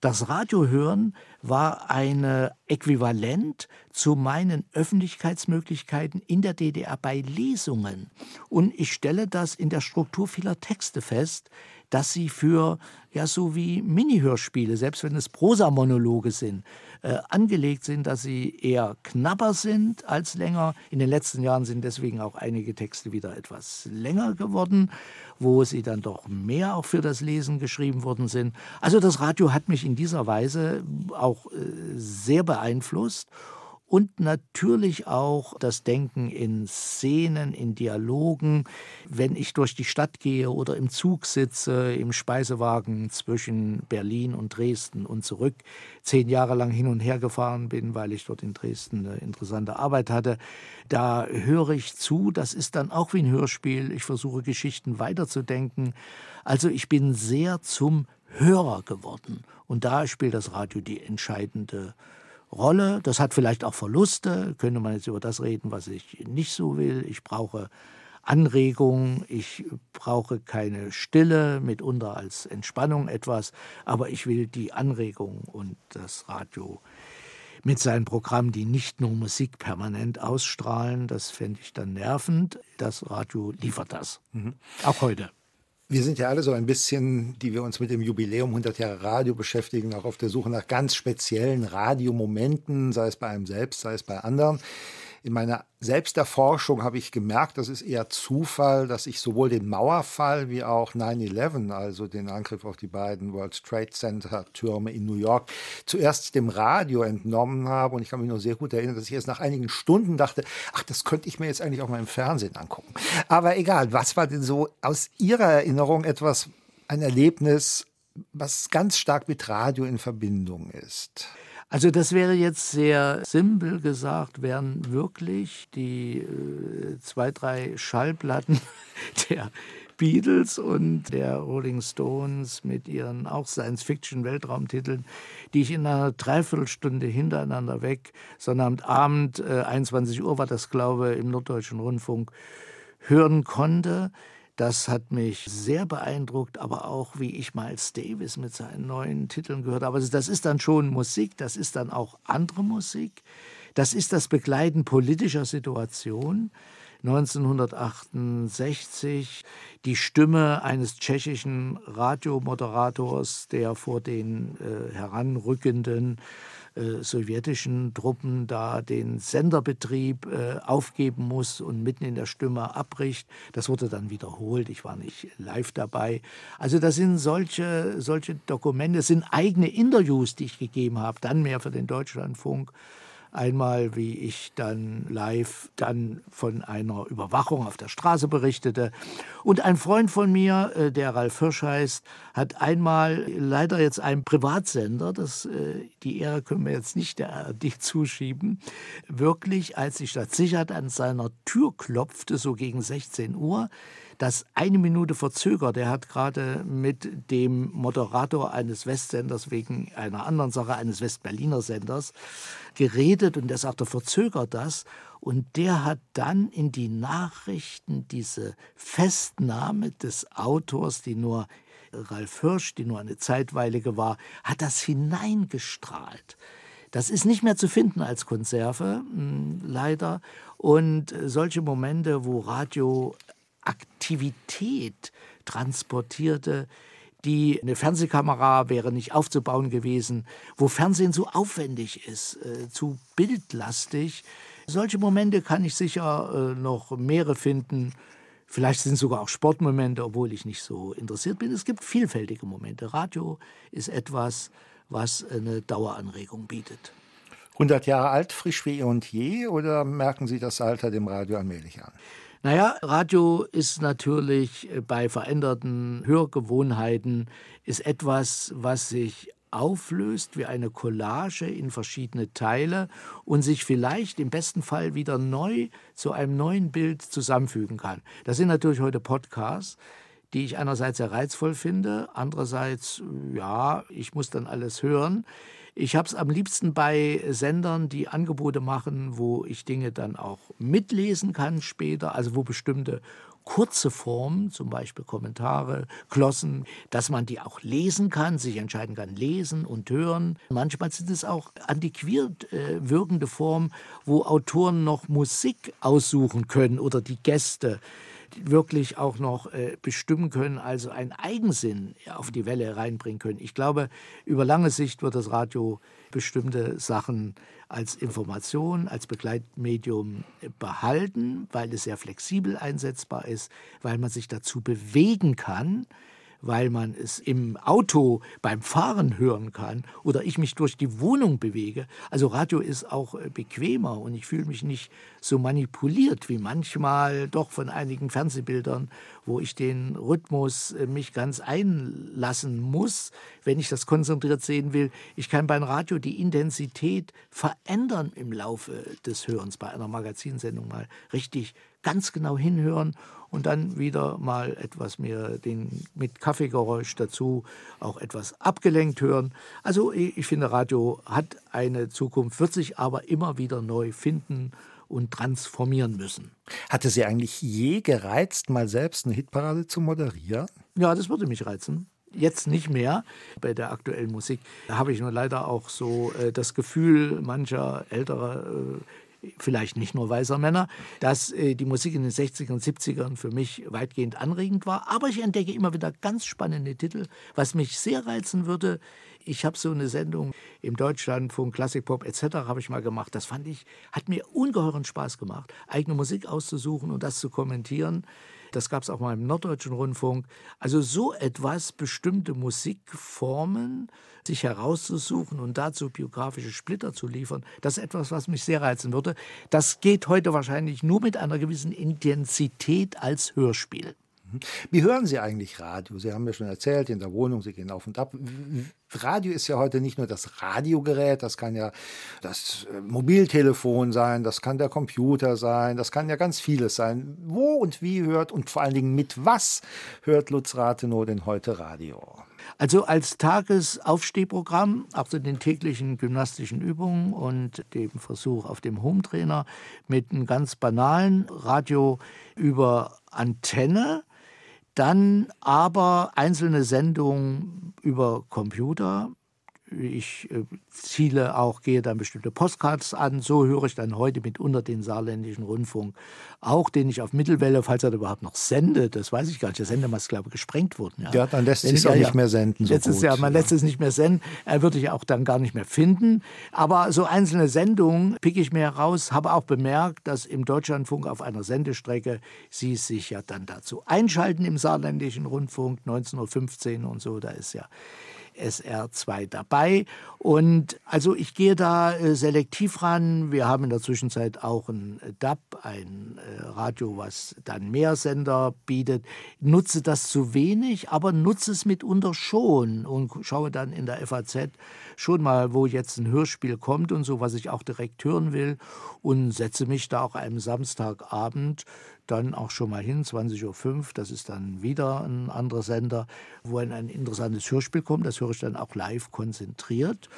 Das Radiohören war ein Äquivalent zu meinen Öffentlichkeitsmöglichkeiten in der DDR bei Lesungen. Und ich stelle das in der Struktur vieler Texte fest, dass sie für, ja, so wie Mini-Hörspiele, selbst wenn es Prosamonologe sind, äh, angelegt sind, dass sie eher knapper sind als länger. In den letzten Jahren sind deswegen auch einige Texte wieder etwas länger geworden, wo sie dann doch mehr auch für das Lesen geschrieben worden sind. Also das Radio hat mich in dieser Weise auch äh, sehr beeinflusst. Und natürlich auch das Denken in Szenen, in Dialogen. Wenn ich durch die Stadt gehe oder im Zug sitze, im Speisewagen zwischen Berlin und Dresden und zurück, zehn Jahre lang hin und her gefahren bin, weil ich dort in Dresden eine interessante Arbeit hatte, da höre ich zu. Das ist dann auch wie ein Hörspiel. Ich versuche Geschichten weiterzudenken. Also ich bin sehr zum Hörer geworden. Und da spielt das Radio die entscheidende Rolle. Das hat vielleicht auch Verluste. Könnte man jetzt über das reden, was ich nicht so will. Ich brauche Anregung, ich brauche keine Stille, mitunter als Entspannung etwas, aber ich will die Anregung und das Radio mit seinen Programmen, die nicht nur Musik permanent ausstrahlen, das fände ich dann nervend. Das Radio liefert das. Mhm. Auch heute. Wir sind ja alle so ein bisschen, die wir uns mit dem Jubiläum 100 Jahre Radio beschäftigen, auch auf der Suche nach ganz speziellen Radiomomenten, sei es bei einem selbst, sei es bei anderen. In meiner Selbsterforschung habe ich gemerkt, das ist eher Zufall, dass ich sowohl den Mauerfall wie auch 9-11, also den Angriff auf die beiden World Trade Center Türme in New York, zuerst dem Radio entnommen habe. Und ich kann mich nur sehr gut erinnern, dass ich erst nach einigen Stunden dachte, ach, das könnte ich mir jetzt eigentlich auch mal im Fernsehen angucken. Aber egal, was war denn so aus Ihrer Erinnerung etwas, ein Erlebnis, was ganz stark mit Radio in Verbindung ist? Also das wäre jetzt sehr simpel gesagt, wären wirklich die äh, zwei, drei Schallplatten <laughs> der Beatles und der Rolling Stones mit ihren auch Science-Fiction-Weltraumtiteln, die ich in einer Dreiviertelstunde hintereinander weg, Sonnabendabend, äh, 21 Uhr war das, glaube ich, im Norddeutschen Rundfunk, hören konnte. Das hat mich sehr beeindruckt, aber auch wie ich Miles Davis mit seinen neuen Titeln gehört habe. Also das ist dann schon Musik, das ist dann auch andere Musik. Das ist das Begleiten politischer Situationen. 1968 die Stimme eines tschechischen Radiomoderators, der vor den äh, heranrückenden äh, sowjetischen Truppen da den Senderbetrieb äh, aufgeben muss und mitten in der Stimme abbricht. Das wurde dann wiederholt. Ich war nicht live dabei. Also das sind solche, solche Dokumente, das sind eigene Interviews, die ich gegeben habe, dann mehr für den Deutschlandfunk. Einmal, wie ich dann live dann von einer Überwachung auf der Straße berichtete. Und ein Freund von mir, äh, der Ralf Hirsch heißt, hat einmal leider jetzt einen Privatsender, das, äh, die Ehre können wir jetzt nicht der ARD zuschieben, wirklich, als die Stadt Sicherheit an seiner Tür klopfte, so gegen 16 Uhr, das eine Minute verzögert. Er hat gerade mit dem Moderator eines Westsenders wegen einer anderen Sache, eines Westberliner Senders, geredet und der sagte, verzögert das. Und der hat dann in die Nachrichten diese Festnahme des Autors, die nur Ralf Hirsch, die nur eine zeitweilige war, hat das hineingestrahlt. Das ist nicht mehr zu finden als Konserve, hm, leider. Und solche Momente, wo Radio Aktivität transportierte, die eine Fernsehkamera wäre nicht aufzubauen gewesen, wo Fernsehen so aufwendig ist, äh, zu bildlastig. Solche Momente kann ich sicher äh, noch mehrere finden. Vielleicht sind es sogar auch Sportmomente, obwohl ich nicht so interessiert bin. Es gibt vielfältige Momente. Radio ist etwas, was eine Daueranregung bietet. 100 Jahre alt, frisch wie eh und je, oder merken Sie das Alter dem Radio allmählich an? Naja, Radio ist natürlich äh, bei veränderten Hörgewohnheiten ist etwas, was sich auflöst wie eine Collage in verschiedene Teile und sich vielleicht im besten Fall wieder neu zu einem neuen Bild zusammenfügen kann. Das sind natürlich heute Podcasts, die ich einerseits sehr reizvoll finde, andererseits, ja, ich muss dann alles hören. Ich habe es am liebsten bei Sendern, die Angebote machen, wo ich Dinge dann auch mitlesen kann später, also wo bestimmte kurze Formen, zum Beispiel Kommentare, Glossen, dass man die auch lesen kann, sich entscheiden kann, lesen und hören. Manchmal sind es auch antiquiert äh, wirkende Formen, wo Autoren noch Musik aussuchen können oder die Gäste wirklich auch noch äh, bestimmen können, also einen Eigensinn auf die Welle reinbringen können. Ich glaube, über lange Sicht wird das Radio bestimmte Sachen als Information, als Begleitmedium behalten, weil es sehr flexibel einsetzbar ist, weil man sich dazu bewegen kann, weil man es im Auto beim Fahren hören kann oder ich mich durch die Wohnung bewege. Also Radio ist auch äh, bequemer und ich fühle mich nicht so manipuliert wie manchmal doch von einigen Fernsehbildern, wo ich den Rhythmus äh, mich ganz einlassen muss, wenn ich das konzentriert sehen will. Ich kann beim Radio die Intensität verändern im Laufe des Hörens, bei einer Magazinsendung mal richtig ganz genau hinhören und dann wieder mal etwas mehr den, mit Kaffeegeräusch dazu auch etwas abgelenkt hören. Also ich finde, Radio hat eine Zukunft, wird sich aber immer wieder neu finden und transformieren müssen. Hatte Sie eigentlich je gereizt, mal selbst eine Hitparade zu moderieren? Ja, das würde mich reizen. Jetzt nicht mehr. Bei der aktuellen Musik Da habe ich nur leider auch so äh, das Gefühl mancher älterer äh, vielleicht nicht nur weißer Männer, dass äh, die Musik in den 60ern und 70ern für mich weitgehend anregend war. Aber ich entdecke immer wieder ganz spannende Titel. Was mich sehr reizen würde, ich habe so eine Sendung im Deutschlandfunk, Classic Pop etc. habe ich mal gemacht. Das fand ich, hat mir ungeheuren Spaß gemacht, eigene Musik auszusuchen und das zu kommentieren. Das gab es auch mal im Norddeutschen Rundfunk. Also so etwas, bestimmte Musikformen sich herauszusuchen und dazu biografische Splitter zu liefern, das ist etwas, was mich sehr reizen würde. Das geht heute wahrscheinlich nur mit einer gewissen Intensität als Hörspiel. Mhm. Wie hören Sie eigentlich Radio? Sie haben ja schon erzählt, in der Wohnung, Sie gehen auf und ab. Radio ist ja heute nicht nur das Radiogerät, das kann ja das äh, Mobiltelefon sein, das kann der Computer sein, das kann ja ganz vieles sein. Wo und wie hört und vor allen Dingen mit was hört Lutz Rathenow denn heute Radio? Also als Tagesaufstehprogramm, auch zu den täglichen gymnastischen Übungen und dem Versuch auf dem Hometrainer mit einem ganz banalen Radio über Antenne dann aber einzelne Sendungen über Computer ich äh, ziele auch, gehe dann bestimmte Postcards an. So höre ich dann heute mitunter den saarländischen Rundfunk. Auch den ich auf Mittelwelle, falls er überhaupt noch sendet, das weiß ich gar nicht. Der Sendemast, glaube ich, gesprengt worden. Ja, ja dann lässt es sich auch nicht mehr senden. So jetzt ist ja, man ja. lässt es nicht mehr senden. Er würde ich auch dann gar nicht mehr finden. Aber so einzelne Sendungen picke ich mir heraus, habe auch bemerkt, dass im Deutschlandfunk auf einer Sendestrecke Sie sich ja dann dazu einschalten im saarländischen Rundfunk 19.15 Uhr und so. Da ist ja SR2 dabei. Und also ich gehe da äh, selektiv ran. Wir haben in der Zwischenzeit auch ein äh, DAB, ein äh, Radio, was dann mehr Sender bietet. Nutze das zu wenig, aber nutze es mitunter schon und schaue dann in der FAZ schon mal, wo jetzt ein Hörspiel kommt und so, was ich auch direkt hören will und setze mich da auch einem Samstagabend dann auch schon mal hin, 20.05 Uhr, das ist dann wieder ein anderer Sender, wo ein, ein interessantes Hörspiel kommt, das höre ich dann auch live konzentriert.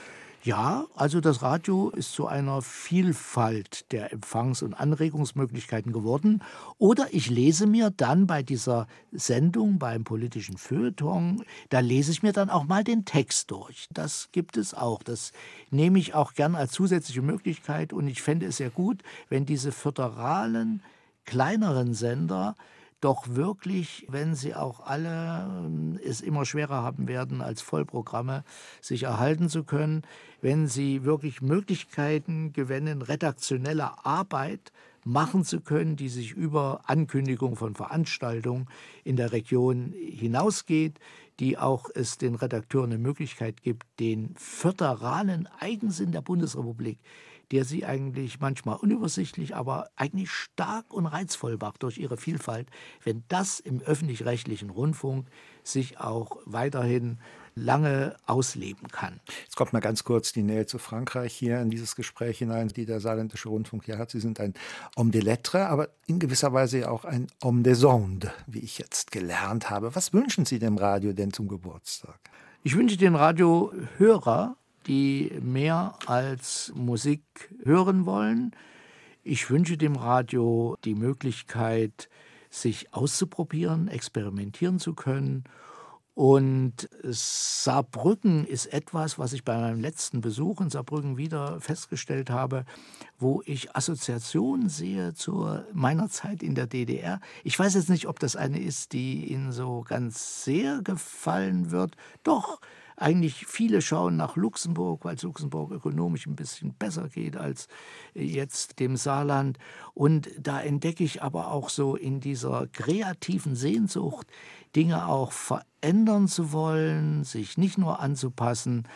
Ja, also das Radio ist zu einer Vielfalt der Empfangs- und Anregungsmöglichkeiten geworden. Oder ich lese mir dann bei dieser Sendung, beim politischen Feuilleton, da lese ich mir dann auch mal den Text durch. Das gibt es auch. Das nehme ich auch gern als zusätzliche Möglichkeit. Und ich fände es sehr gut, wenn diese föderalen kleineren Sender doch wirklich, wenn sie auch alle ähm, es immer schwerer haben werden, als Vollprogramme sich erhalten zu können, wenn sie wirklich Möglichkeiten gewinnen, redaktionelle Arbeit machen zu können, die sich über Ankündigung von Veranstaltungen in der Region hinausgeht, die auch es den Redakteuren eine Möglichkeit gibt, den föderalen Eigensinn der Bundesrepublik der sie eigentlich manchmal unübersichtlich, aber eigentlich stark und reizvoll macht durch ihre Vielfalt, wenn das im öffentlich-rechtlichen Rundfunk sich auch weiterhin lange ausleben kann. Jetzt kommt mal ganz kurz die Nähe zu Frankreich hier in dieses Gespräch hinein, die der saarländische Rundfunk hier hat. Sie sind ein Homme de Lettres, aber in gewisser Weise auch ein Homme des Ondes, wie ich jetzt gelernt habe. Was wünschen Sie dem Radio denn zum Geburtstag? Ich wünsche den Radiohörer die mehr als Musik hören wollen. Ich wünsche dem Radio die Möglichkeit, sich auszuprobieren, experimentieren zu können. Und Saarbrücken ist etwas, was ich bei meinem letzten Besuch in Saarbrücken wieder festgestellt habe, wo ich Assoziationen sehe zu meiner Zeit in der DDR. Ich weiß jetzt nicht, ob das eine ist, die Ihnen so ganz sehr gefallen wird. Doch, eigentlich viele schauen nach Luxemburg, weil es Luxemburg ökonomisch ein bisschen besser geht als jetzt dem Saarland. Und da entdecke ich aber auch so in dieser kreativen Sehnsucht, Dinge auch verändern zu wollen, sich nicht nur anzupassen,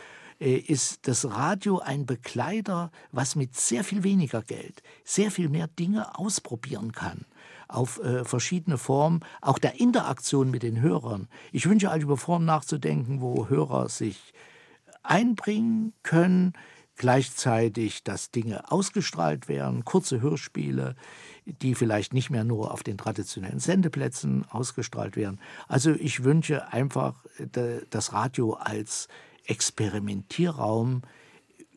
äh, ist das Radio ein Begleiter, was mit sehr viel weniger Geld sehr viel mehr Dinge ausprobieren kann auf äh, verschiedene Formen, auch der Interaktion mit den Hörern. Ich wünsche halt über Formen nachzudenken, wo Hörer sich einbringen können, gleichzeitig, dass Dinge ausgestrahlt werden, kurze Hörspiele, die vielleicht nicht mehr nur auf den traditionellen Sendeplätzen ausgestrahlt werden. Also ich wünsche einfach äh, das Radio als Experimentierraum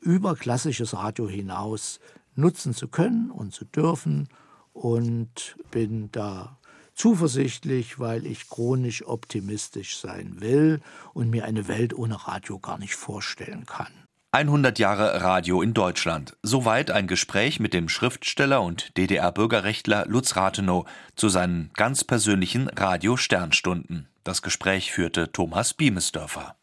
über klassisches Radio hinaus nutzen zu können und zu dürfen und bin da zuversichtlich, weil ich chronisch optimistisch sein will und mir eine Welt ohne Radio gar nicht vorstellen kann. 100 Jahre Radio in Deutschland. Soweit ein Gespräch mit dem Schriftsteller und DDR-Bürgerrechtler Lutz Rathenow zu seinen ganz persönlichen Radio-Sternstunden. Das Gespräch führte Thomas Biemesdörfer.